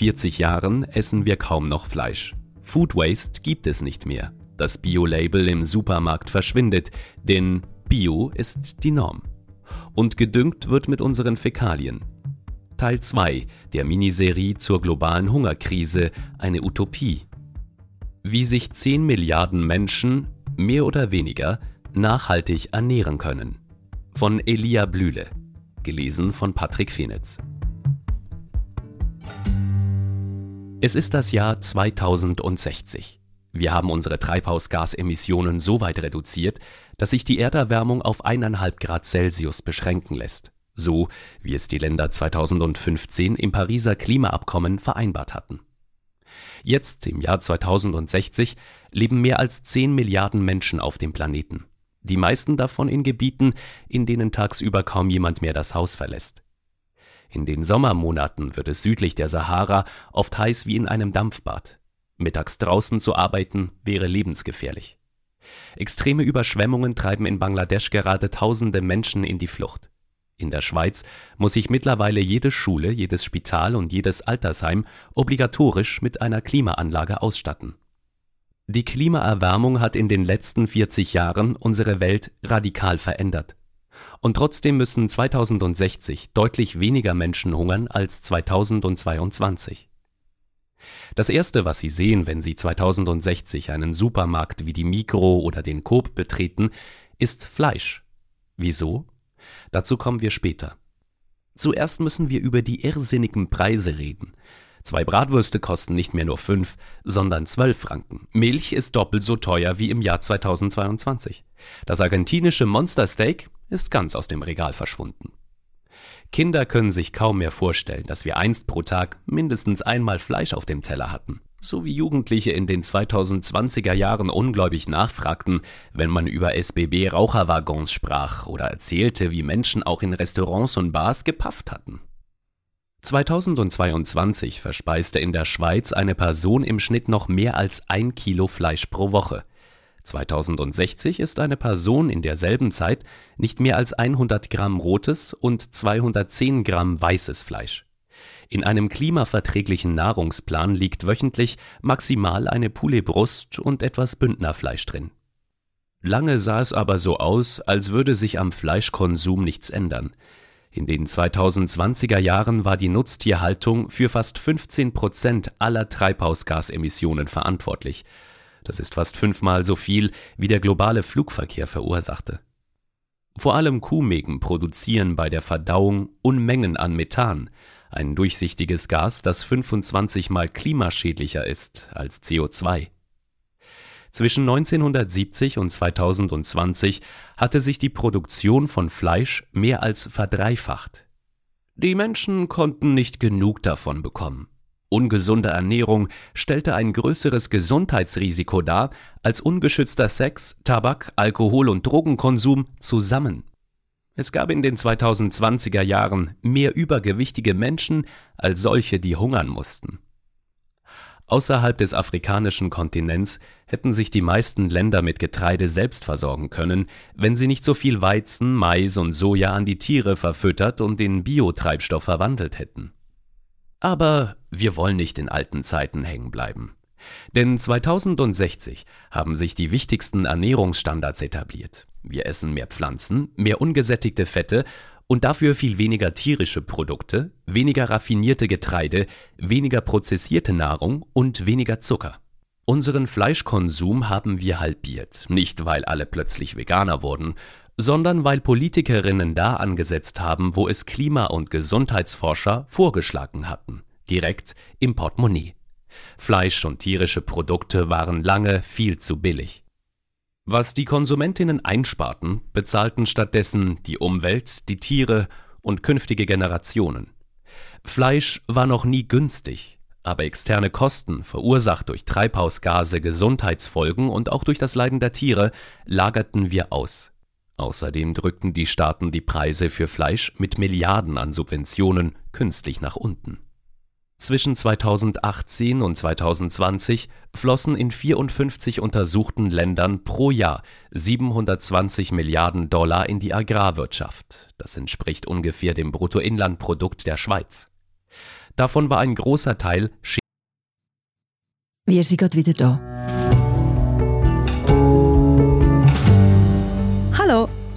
40 Jahren essen wir kaum noch Fleisch. Food Waste gibt es nicht mehr. Das Bio-Label im Supermarkt verschwindet, denn Bio ist die Norm. Und gedüngt wird mit unseren Fäkalien. Teil 2 der Miniserie zur globalen Hungerkrise, eine Utopie. Wie sich 10 Milliarden Menschen, mehr oder weniger, nachhaltig ernähren können. Von Elia Blühle. Gelesen von Patrick Fenitz. Es ist das Jahr 2060. Wir haben unsere Treibhausgasemissionen so weit reduziert, dass sich die Erderwärmung auf 1,5 Grad Celsius beschränken lässt, so wie es die Länder 2015 im Pariser Klimaabkommen vereinbart hatten. Jetzt, im Jahr 2060, leben mehr als 10 Milliarden Menschen auf dem Planeten. Die meisten davon in Gebieten, in denen tagsüber kaum jemand mehr das Haus verlässt. In den Sommermonaten wird es südlich der Sahara oft heiß wie in einem Dampfbad. Mittags draußen zu arbeiten wäre lebensgefährlich. Extreme Überschwemmungen treiben in Bangladesch gerade tausende Menschen in die Flucht. In der Schweiz muss sich mittlerweile jede Schule, jedes Spital und jedes Altersheim obligatorisch mit einer Klimaanlage ausstatten. Die Klimaerwärmung hat in den letzten 40 Jahren unsere Welt radikal verändert. Und trotzdem müssen 2060 deutlich weniger Menschen hungern als 2022. Das Erste, was Sie sehen, wenn Sie 2060 einen Supermarkt wie die Mikro oder den Coop betreten, ist Fleisch. Wieso? Dazu kommen wir später. Zuerst müssen wir über die irrsinnigen Preise reden. Zwei Bratwürste kosten nicht mehr nur fünf, sondern zwölf Franken. Milch ist doppelt so teuer wie im Jahr 2022. Das argentinische Monstersteak ist ganz aus dem Regal verschwunden. Kinder können sich kaum mehr vorstellen, dass wir einst pro Tag mindestens einmal Fleisch auf dem Teller hatten. So wie Jugendliche in den 2020er Jahren ungläubig nachfragten, wenn man über SBB-Raucherwaggons sprach oder erzählte, wie Menschen auch in Restaurants und Bars gepafft hatten. 2022 verspeiste in der Schweiz eine Person im Schnitt noch mehr als ein Kilo Fleisch pro Woche. 2060 ist eine Person in derselben Zeit nicht mehr als 100 Gramm rotes und 210 Gramm weißes Fleisch. In einem klimaverträglichen Nahrungsplan liegt wöchentlich maximal eine Pouletbrust und etwas Bündnerfleisch drin. Lange sah es aber so aus, als würde sich am Fleischkonsum nichts ändern. In den 2020er Jahren war die Nutztierhaltung für fast 15 Prozent aller Treibhausgasemissionen verantwortlich das ist fast fünfmal so viel, wie der globale Flugverkehr verursachte. Vor allem Kuhmägen produzieren bei der Verdauung Unmengen an Methan, ein durchsichtiges Gas, das 25 mal klimaschädlicher ist als CO2. Zwischen 1970 und 2020 hatte sich die Produktion von Fleisch mehr als verdreifacht. Die Menschen konnten nicht genug davon bekommen. Ungesunde Ernährung stellte ein größeres Gesundheitsrisiko dar als ungeschützter Sex, Tabak, Alkohol und Drogenkonsum zusammen. Es gab in den 2020er Jahren mehr übergewichtige Menschen als solche, die hungern mussten. Außerhalb des afrikanischen Kontinents hätten sich die meisten Länder mit Getreide selbst versorgen können, wenn sie nicht so viel Weizen, Mais und Soja an die Tiere verfüttert und in Biotreibstoff verwandelt hätten. Aber wir wollen nicht in alten Zeiten hängen bleiben. Denn 2060 haben sich die wichtigsten Ernährungsstandards etabliert. Wir essen mehr Pflanzen, mehr ungesättigte Fette und dafür viel weniger tierische Produkte, weniger raffinierte Getreide, weniger prozessierte Nahrung und weniger Zucker. Unseren Fleischkonsum haben wir halbiert, nicht weil alle plötzlich Veganer wurden, sondern weil Politikerinnen da angesetzt haben, wo es Klima- und Gesundheitsforscher vorgeschlagen hatten, direkt im Portemonnaie. Fleisch und tierische Produkte waren lange viel zu billig. Was die Konsumentinnen einsparten, bezahlten stattdessen die Umwelt, die Tiere und künftige Generationen. Fleisch war noch nie günstig, aber externe Kosten, verursacht durch Treibhausgase, Gesundheitsfolgen und auch durch das Leiden der Tiere, lagerten wir aus. Außerdem drückten die Staaten die Preise für Fleisch mit Milliarden an Subventionen künstlich nach unten. Zwischen 2018 und 2020 flossen in 54 untersuchten Ländern pro Jahr 720 Milliarden Dollar in die Agrarwirtschaft. Das entspricht ungefähr dem Bruttoinlandprodukt der Schweiz. Davon war ein großer Teil Wir sind gerade wieder da.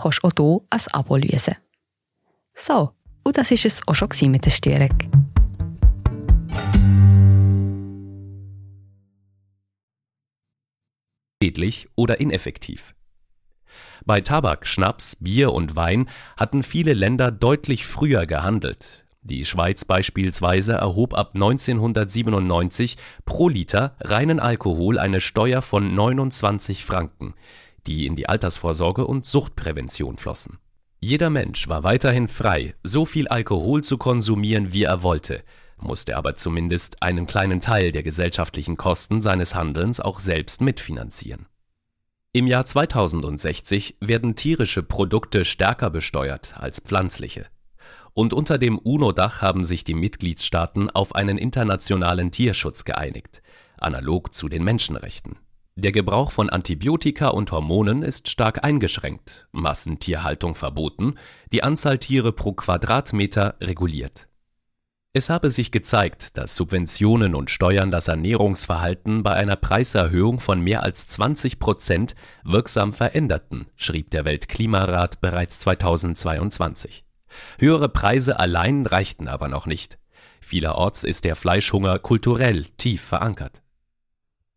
kannst du auch hier ein Abo lösen. So, und das war es auch schon mit der Störung. schädlich oder ineffektiv. Bei Tabak, Schnaps, Bier und Wein hatten viele Länder deutlich früher gehandelt. Die Schweiz beispielsweise erhob ab 1997 pro Liter reinen Alkohol eine Steuer von 29 Franken, die in die Altersvorsorge und Suchtprävention flossen. Jeder Mensch war weiterhin frei, so viel Alkohol zu konsumieren, wie er wollte, musste aber zumindest einen kleinen Teil der gesellschaftlichen Kosten seines Handelns auch selbst mitfinanzieren. Im Jahr 2060 werden tierische Produkte stärker besteuert als pflanzliche. Und unter dem UNO-Dach haben sich die Mitgliedstaaten auf einen internationalen Tierschutz geeinigt, analog zu den Menschenrechten. Der Gebrauch von Antibiotika und Hormonen ist stark eingeschränkt, Massentierhaltung verboten, die Anzahl Tiere pro Quadratmeter reguliert. Es habe sich gezeigt, dass Subventionen und Steuern das Ernährungsverhalten bei einer Preiserhöhung von mehr als 20 Prozent wirksam veränderten, schrieb der Weltklimarat bereits 2022. Höhere Preise allein reichten aber noch nicht. Vielerorts ist der Fleischhunger kulturell tief verankert.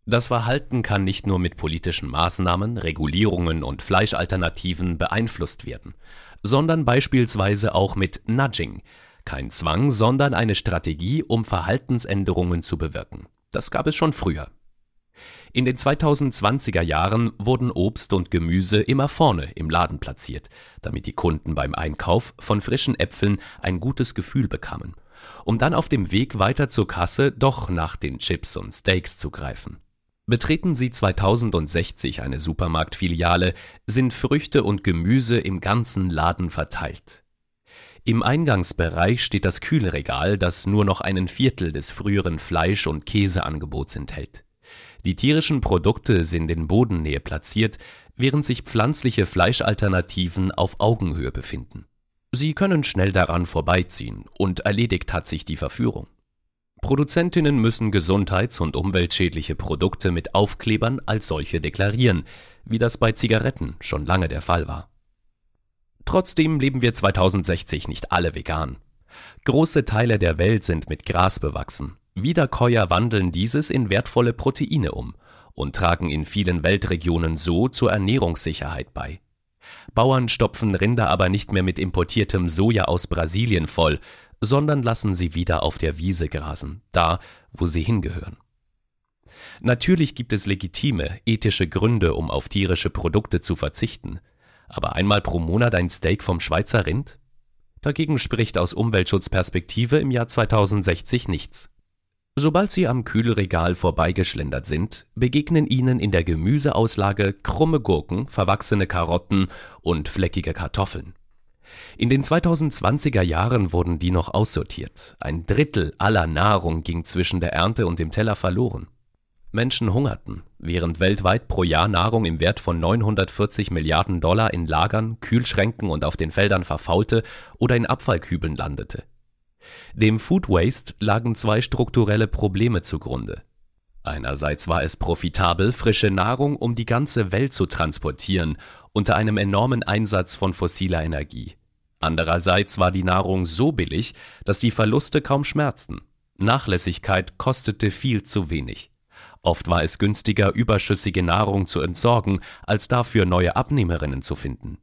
Das Verhalten kann nicht nur mit politischen Maßnahmen, Regulierungen und Fleischalternativen beeinflusst werden, sondern beispielsweise auch mit Nudging, kein Zwang, sondern eine Strategie, um Verhaltensänderungen zu bewirken. Das gab es schon früher. In den 2020er Jahren wurden Obst und Gemüse immer vorne im Laden platziert, damit die Kunden beim Einkauf von frischen Äpfeln ein gutes Gefühl bekamen, um dann auf dem Weg weiter zur Kasse doch nach den Chips und Steaks zu greifen. Betreten Sie 2060 eine Supermarktfiliale, sind Früchte und Gemüse im ganzen Laden verteilt. Im Eingangsbereich steht das Kühlregal, das nur noch einen Viertel des früheren Fleisch- und Käseangebots enthält. Die tierischen Produkte sind in Bodennähe platziert, während sich pflanzliche Fleischalternativen auf Augenhöhe befinden. Sie können schnell daran vorbeiziehen und erledigt hat sich die Verführung. Produzentinnen müssen gesundheits- und umweltschädliche Produkte mit Aufklebern als solche deklarieren, wie das bei Zigaretten schon lange der Fall war. Trotzdem leben wir 2060 nicht alle vegan. Große Teile der Welt sind mit Gras bewachsen. Wiederkäuer wandeln dieses in wertvolle Proteine um und tragen in vielen Weltregionen so zur Ernährungssicherheit bei. Bauern stopfen Rinder aber nicht mehr mit importiertem Soja aus Brasilien voll, sondern lassen sie wieder auf der Wiese grasen, da, wo sie hingehören. Natürlich gibt es legitime, ethische Gründe, um auf tierische Produkte zu verzichten. Aber einmal pro Monat ein Steak vom Schweizer Rind? Dagegen spricht aus Umweltschutzperspektive im Jahr 2060 nichts. Sobald Sie am Kühlregal vorbeigeschlendert sind, begegnen Ihnen in der Gemüseauslage krumme Gurken, verwachsene Karotten und fleckige Kartoffeln. In den 2020er Jahren wurden die noch aussortiert. Ein Drittel aller Nahrung ging zwischen der Ernte und dem Teller verloren. Menschen hungerten, während weltweit pro Jahr Nahrung im Wert von 940 Milliarden Dollar in Lagern, Kühlschränken und auf den Feldern verfaulte oder in Abfallkübeln landete. Dem Food Waste lagen zwei strukturelle Probleme zugrunde. Einerseits war es profitabel, frische Nahrung um die ganze Welt zu transportieren, unter einem enormen Einsatz von fossiler Energie. Andererseits war die Nahrung so billig, dass die Verluste kaum schmerzten. Nachlässigkeit kostete viel zu wenig. Oft war es günstiger, überschüssige Nahrung zu entsorgen, als dafür neue Abnehmerinnen zu finden.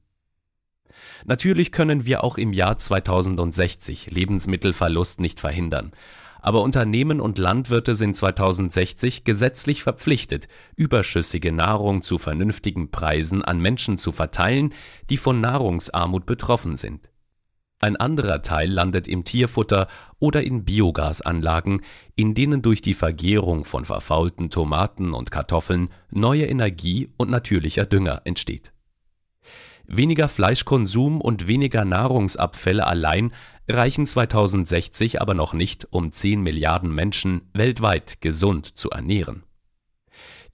Natürlich können wir auch im Jahr 2060 Lebensmittelverlust nicht verhindern, aber Unternehmen und Landwirte sind 2060 gesetzlich verpflichtet, überschüssige Nahrung zu vernünftigen Preisen an Menschen zu verteilen, die von Nahrungsarmut betroffen sind. Ein anderer Teil landet im Tierfutter oder in Biogasanlagen, in denen durch die Vergärung von verfaulten Tomaten und Kartoffeln neue Energie und natürlicher Dünger entsteht. Weniger Fleischkonsum und weniger Nahrungsabfälle allein reichen 2060 aber noch nicht, um 10 Milliarden Menschen weltweit gesund zu ernähren.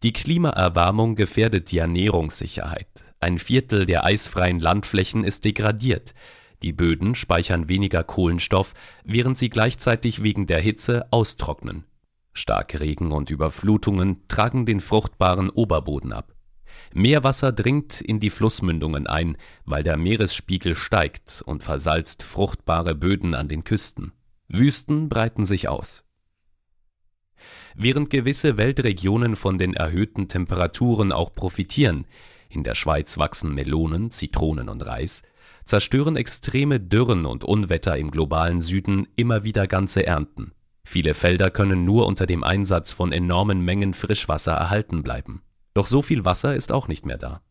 Die Klimaerwärmung gefährdet die Ernährungssicherheit. Ein Viertel der eisfreien Landflächen ist degradiert, die Böden speichern weniger Kohlenstoff, während sie gleichzeitig wegen der Hitze austrocknen. Starkregen und Überflutungen tragen den fruchtbaren Oberboden ab. Meerwasser dringt in die Flussmündungen ein, weil der Meeresspiegel steigt und versalzt fruchtbare Böden an den Küsten. Wüsten breiten sich aus. Während gewisse Weltregionen von den erhöhten Temperaturen auch profitieren, in der Schweiz wachsen Melonen, Zitronen und Reis, zerstören extreme Dürren und Unwetter im globalen Süden immer wieder ganze Ernten. Viele Felder können nur unter dem Einsatz von enormen Mengen Frischwasser erhalten bleiben. Doch so viel Wasser ist auch nicht mehr da.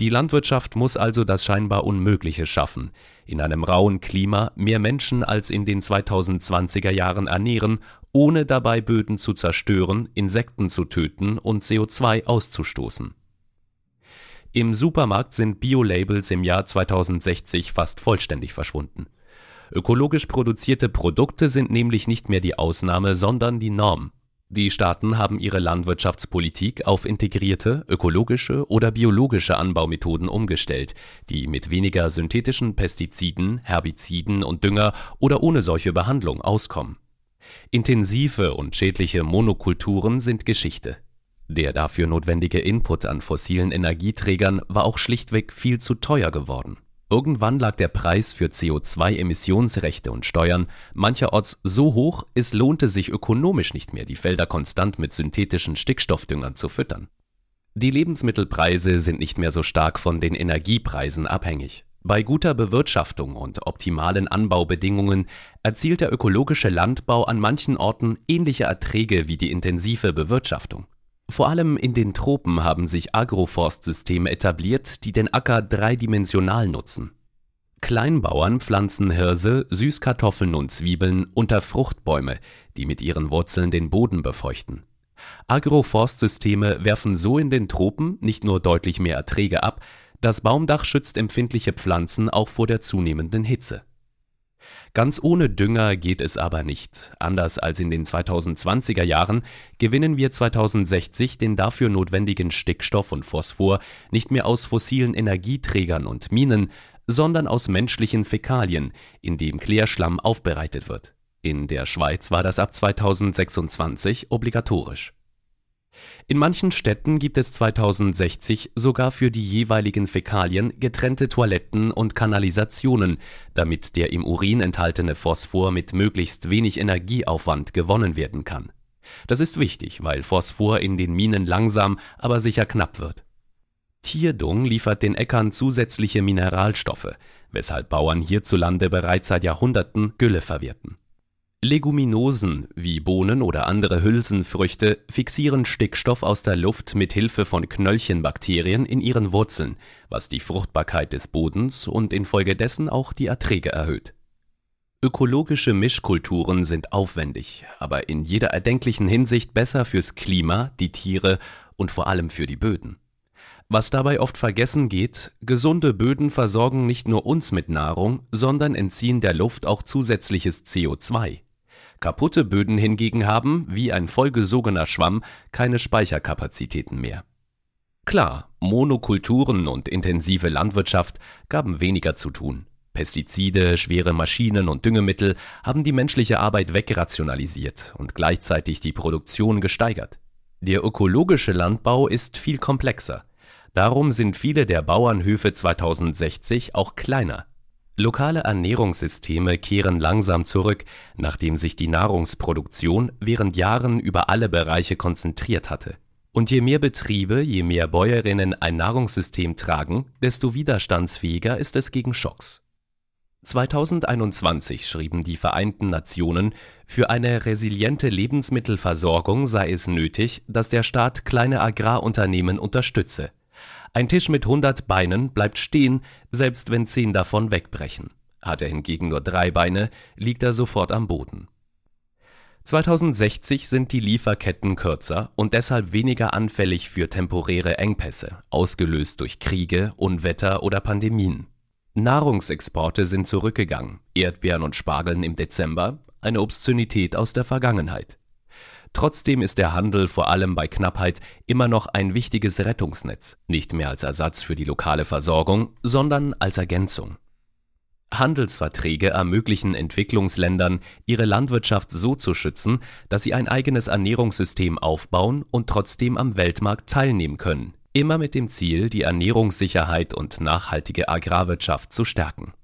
Die Landwirtschaft muss also das scheinbar Unmögliche schaffen, in einem rauen Klima mehr Menschen als in den 2020er Jahren ernähren, ohne dabei Böden zu zerstören, Insekten zu töten und CO2 auszustoßen. Im Supermarkt sind Bio-Labels im Jahr 2060 fast vollständig verschwunden. Ökologisch produzierte Produkte sind nämlich nicht mehr die Ausnahme, sondern die Norm. Die Staaten haben ihre Landwirtschaftspolitik auf integrierte, ökologische oder biologische Anbaumethoden umgestellt, die mit weniger synthetischen Pestiziden, Herbiziden und Dünger oder ohne solche Behandlung auskommen. Intensive und schädliche Monokulturen sind Geschichte. Der dafür notwendige Input an fossilen Energieträgern war auch schlichtweg viel zu teuer geworden. Irgendwann lag der Preis für CO2-Emissionsrechte und Steuern mancherorts so hoch, es lohnte sich ökonomisch nicht mehr, die Felder konstant mit synthetischen Stickstoffdüngern zu füttern. Die Lebensmittelpreise sind nicht mehr so stark von den Energiepreisen abhängig. Bei guter Bewirtschaftung und optimalen Anbaubedingungen erzielt der ökologische Landbau an manchen Orten ähnliche Erträge wie die intensive Bewirtschaftung. Vor allem in den Tropen haben sich Agroforstsysteme etabliert, die den Acker dreidimensional nutzen. Kleinbauern pflanzen Hirse, Süßkartoffeln und Zwiebeln unter Fruchtbäume, die mit ihren Wurzeln den Boden befeuchten. Agroforstsysteme werfen so in den Tropen nicht nur deutlich mehr Erträge ab, das Baumdach schützt empfindliche Pflanzen auch vor der zunehmenden Hitze. Ganz ohne Dünger geht es aber nicht. Anders als in den 2020er Jahren gewinnen wir 2060 den dafür notwendigen Stickstoff und Phosphor nicht mehr aus fossilen Energieträgern und Minen, sondern aus menschlichen Fäkalien, in dem Klärschlamm aufbereitet wird. In der Schweiz war das ab 2026 obligatorisch. In manchen Städten gibt es 2060 sogar für die jeweiligen Fäkalien getrennte Toiletten und Kanalisationen, damit der im Urin enthaltene Phosphor mit möglichst wenig Energieaufwand gewonnen werden kann. Das ist wichtig, weil Phosphor in den Minen langsam, aber sicher knapp wird. Tierdung liefert den Äckern zusätzliche Mineralstoffe, weshalb Bauern hierzulande bereits seit Jahrhunderten Gülle verwerten Leguminosen wie Bohnen oder andere Hülsenfrüchte fixieren Stickstoff aus der Luft mit Hilfe von Knöllchenbakterien in ihren Wurzeln, was die Fruchtbarkeit des Bodens und infolgedessen auch die Erträge erhöht. Ökologische Mischkulturen sind aufwendig, aber in jeder erdenklichen Hinsicht besser fürs Klima, die Tiere und vor allem für die Böden. Was dabei oft vergessen geht, gesunde Böden versorgen nicht nur uns mit Nahrung, sondern entziehen der Luft auch zusätzliches CO2. Kaputte Böden hingegen haben, wie ein vollgesogener Schwamm, keine Speicherkapazitäten mehr. Klar, Monokulturen und intensive Landwirtschaft gaben weniger zu tun. Pestizide, schwere Maschinen und Düngemittel haben die menschliche Arbeit wegrationalisiert und gleichzeitig die Produktion gesteigert. Der ökologische Landbau ist viel komplexer. Darum sind viele der Bauernhöfe 2060 auch kleiner. Lokale Ernährungssysteme kehren langsam zurück, nachdem sich die Nahrungsproduktion während Jahren über alle Bereiche konzentriert hatte. Und je mehr Betriebe, je mehr Bäuerinnen ein Nahrungssystem tragen, desto widerstandsfähiger ist es gegen Schocks. 2021 schrieben die Vereinten Nationen, für eine resiliente Lebensmittelversorgung sei es nötig, dass der Staat kleine Agrarunternehmen unterstütze ein Tisch mit 100 Beinen bleibt stehen, selbst wenn zehn davon wegbrechen. Hat er hingegen nur drei Beine, liegt er sofort am Boden. 2060 sind die Lieferketten kürzer und deshalb weniger anfällig für temporäre Engpässe, ausgelöst durch Kriege, Unwetter oder Pandemien. Nahrungsexporte sind zurückgegangen, Erdbeeren und Spargeln im Dezember, eine Obszönität aus der Vergangenheit. Trotzdem ist der Handel vor allem bei Knappheit immer noch ein wichtiges Rettungsnetz, nicht mehr als Ersatz für die lokale Versorgung, sondern als Ergänzung. Handelsverträge ermöglichen Entwicklungsländern, ihre Landwirtschaft so zu schützen, dass sie ein eigenes Ernährungssystem aufbauen und trotzdem am Weltmarkt teilnehmen können, immer mit dem Ziel, die Ernährungssicherheit und nachhaltige Agrarwirtschaft zu stärken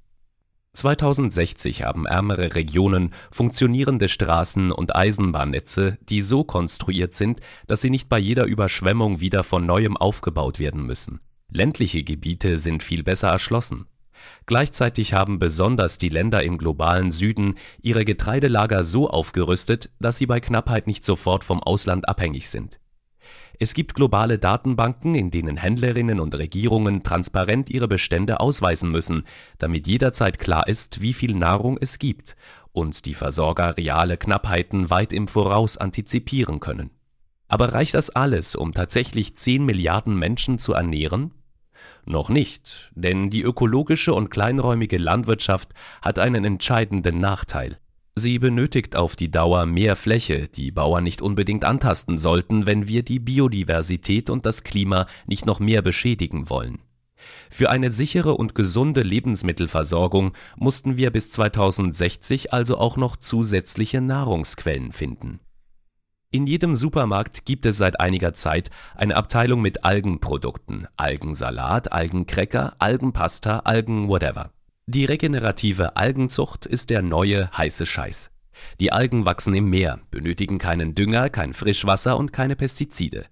2060 haben ärmere Regionen funktionierende Straßen und Eisenbahnnetze, die so konstruiert sind, dass sie nicht bei jeder Überschwemmung wieder von neuem aufgebaut werden müssen. Ländliche Gebiete sind viel besser erschlossen. Gleichzeitig haben besonders die Länder im globalen Süden ihre Getreidelager so aufgerüstet, dass sie bei Knappheit nicht sofort vom Ausland abhängig sind es gibt globale Datenbanken, in denen Händlerinnen und Regierungen transparent ihre Bestände ausweisen müssen, damit jederzeit klar ist, wie viel Nahrung es gibt und die Versorger reale Knappheiten weit im Voraus antizipieren können. Aber reicht das alles, um tatsächlich 10 Milliarden Menschen zu ernähren? Noch nicht, denn die ökologische und kleinräumige Landwirtschaft hat einen entscheidenden Nachteil. Sie benötigt auf die Dauer mehr Fläche, die Bauern nicht unbedingt antasten sollten, wenn wir die Biodiversität und das Klima nicht noch mehr beschädigen wollen. Für eine sichere und gesunde Lebensmittelversorgung mussten wir bis 2060 also auch noch zusätzliche Nahrungsquellen finden. In jedem Supermarkt gibt es seit einiger Zeit eine Abteilung mit Algenprodukten, Algensalat, Algencracker, Algenpasta, Algen whatever. Die regenerative Algenzucht ist der neue heiße Scheiß. Die Algen wachsen im Meer, benötigen keinen Dünger, kein Frischwasser und keine Pestizide.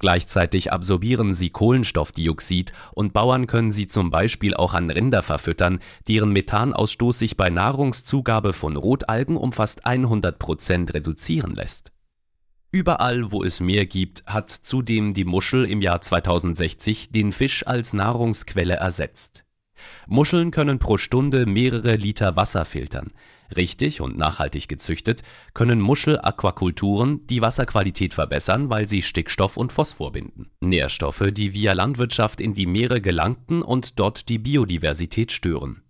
Gleichzeitig absorbieren sie Kohlenstoffdioxid und Bauern können sie zum Beispiel auch an Rinder verfüttern, deren Methanausstoß sich bei Nahrungszugabe von Rotalgen um fast 100 Prozent reduzieren lässt. Überall, wo es Meer gibt, hat zudem die Muschel im Jahr 2060 den Fisch als Nahrungsquelle ersetzt. Muscheln können pro Stunde mehrere Liter Wasser filtern. Richtig und nachhaltig gezüchtet können Muschelaquakulturen die Wasserqualität verbessern, weil sie Stickstoff und Phosphor binden. Nährstoffe, die via Landwirtschaft in die Meere gelangten und dort die Biodiversität stören.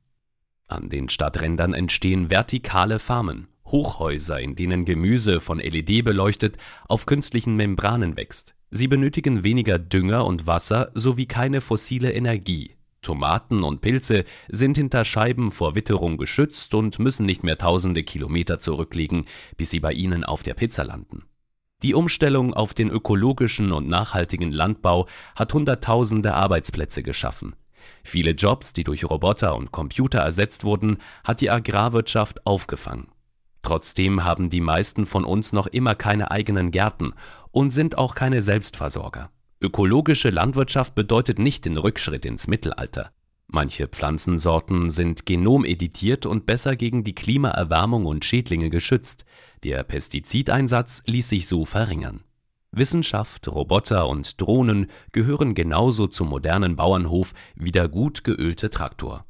An den Stadträndern entstehen vertikale Farmen, Hochhäuser, in denen Gemüse von LED beleuchtet auf künstlichen Membranen wächst. Sie benötigen weniger Dünger und Wasser sowie keine fossile Energie. Tomaten und Pilze sind hinter Scheiben vor Witterung geschützt und müssen nicht mehr tausende Kilometer zurücklegen, bis sie bei Ihnen auf der Pizza landen. Die Umstellung auf den ökologischen und nachhaltigen Landbau hat Hunderttausende Arbeitsplätze geschaffen. Viele Jobs, die durch Roboter und Computer ersetzt wurden, hat die Agrarwirtschaft aufgefangen. Trotzdem haben die meisten von uns noch immer keine eigenen Gärten und sind auch keine Selbstversorger. Ökologische Landwirtschaft bedeutet nicht den Rückschritt ins Mittelalter. Manche Pflanzensorten sind genomeditiert und besser gegen die Klimaerwärmung und Schädlinge geschützt. Der Pestizideinsatz ließ sich so verringern. Wissenschaft, Roboter und Drohnen gehören genauso zum modernen Bauernhof wie der gut geölte Traktor.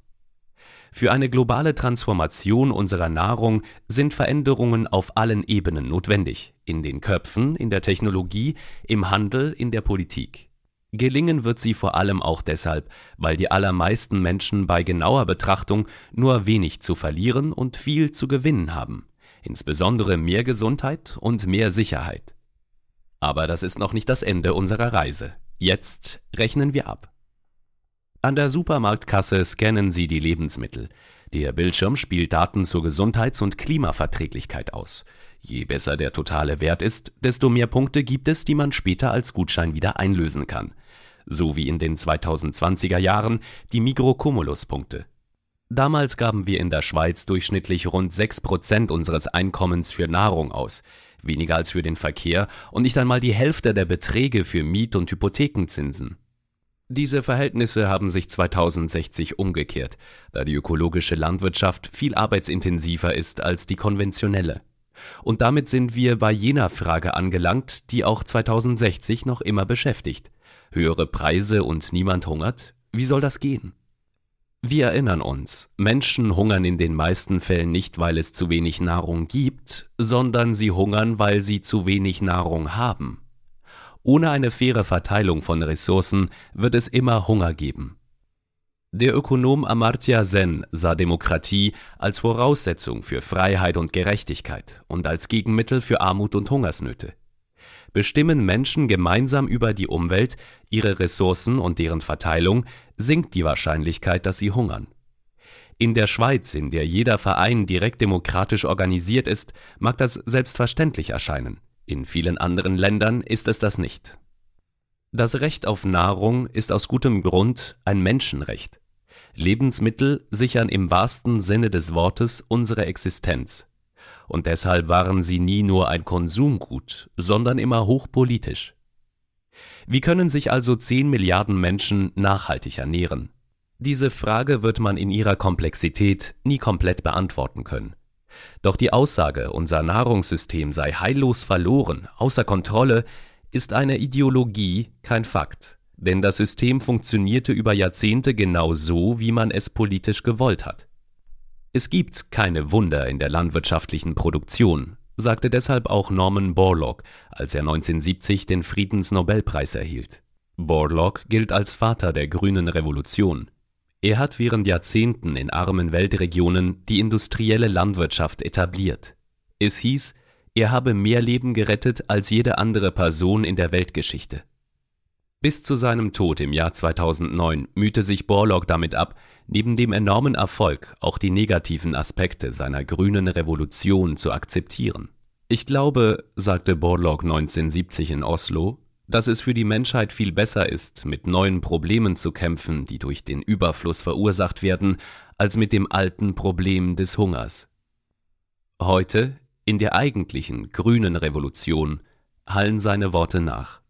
Für eine globale Transformation unserer Nahrung sind Veränderungen auf allen Ebenen notwendig, in den Köpfen, in der Technologie, im Handel, in der Politik. Gelingen wird sie vor allem auch deshalb, weil die allermeisten Menschen bei genauer Betrachtung nur wenig zu verlieren und viel zu gewinnen haben, insbesondere mehr Gesundheit und mehr Sicherheit. Aber das ist noch nicht das Ende unserer Reise. Jetzt rechnen wir ab. An der Supermarktkasse scannen Sie die Lebensmittel. Der Bildschirm spielt Daten zur Gesundheits- und Klimaverträglichkeit aus. Je besser der totale Wert ist, desto mehr Punkte gibt es, die man später als Gutschein wieder einlösen kann. So wie in den 2020er Jahren die Migro-Cumulus-Punkte. Damals gaben wir in der Schweiz durchschnittlich rund 6 Prozent unseres Einkommens für Nahrung aus, weniger als für den Verkehr und nicht einmal die Hälfte der Beträge für Miet- und Hypothekenzinsen. Diese Verhältnisse haben sich 2060 umgekehrt, da die ökologische Landwirtschaft viel arbeitsintensiver ist als die konventionelle. Und damit sind wir bei jener Frage angelangt, die auch 2060 noch immer beschäftigt. Höhere Preise und niemand hungert? Wie soll das gehen? Wir erinnern uns, Menschen hungern in den meisten Fällen nicht, weil es zu wenig Nahrung gibt, sondern sie hungern, weil sie zu wenig Nahrung haben. Ohne eine faire Verteilung von Ressourcen wird es immer Hunger geben. Der Ökonom Amartya Sen sah Demokratie als Voraussetzung für Freiheit und Gerechtigkeit und als Gegenmittel für Armut und Hungersnöte. Bestimmen Menschen gemeinsam über die Umwelt, ihre Ressourcen und deren Verteilung, sinkt die Wahrscheinlichkeit, dass sie hungern. In der Schweiz, in der jeder Verein direkt demokratisch organisiert ist, mag das selbstverständlich erscheinen. In vielen anderen Ländern ist es das nicht. Das Recht auf Nahrung ist aus gutem Grund ein Menschenrecht. Lebensmittel sichern im wahrsten Sinne des Wortes unsere Existenz. Und deshalb waren sie nie nur ein Konsumgut, sondern immer hochpolitisch. Wie können sich also 10 Milliarden Menschen nachhaltig ernähren? Diese Frage wird man in ihrer Komplexität nie komplett beantworten können. Doch die Aussage, unser Nahrungssystem sei heillos verloren, außer Kontrolle, ist eine Ideologie, kein Fakt. Denn das System funktionierte über Jahrzehnte genau so, wie man es politisch gewollt hat. Es gibt keine Wunder in der landwirtschaftlichen Produktion, sagte deshalb auch Norman Borlaug, als er 1970 den Friedensnobelpreis erhielt. Borlaug gilt als Vater der grünen Revolution. Er hat während Jahrzehnten in armen Weltregionen die industrielle Landwirtschaft etabliert. Es hieß, er habe mehr Leben gerettet als jede andere Person in der Weltgeschichte. Bis zu seinem Tod im Jahr 2009 mühte sich Borlaug damit ab, neben dem enormen Erfolg auch die negativen Aspekte seiner grünen Revolution zu akzeptieren. Ich glaube, sagte Borlaug 1970 in Oslo, dass es für die Menschheit viel besser ist, mit neuen Problemen zu kämpfen, die durch den Überfluss verursacht werden, als mit dem alten Problem des Hungers. Heute, in der eigentlichen grünen Revolution, hallen seine Worte nach.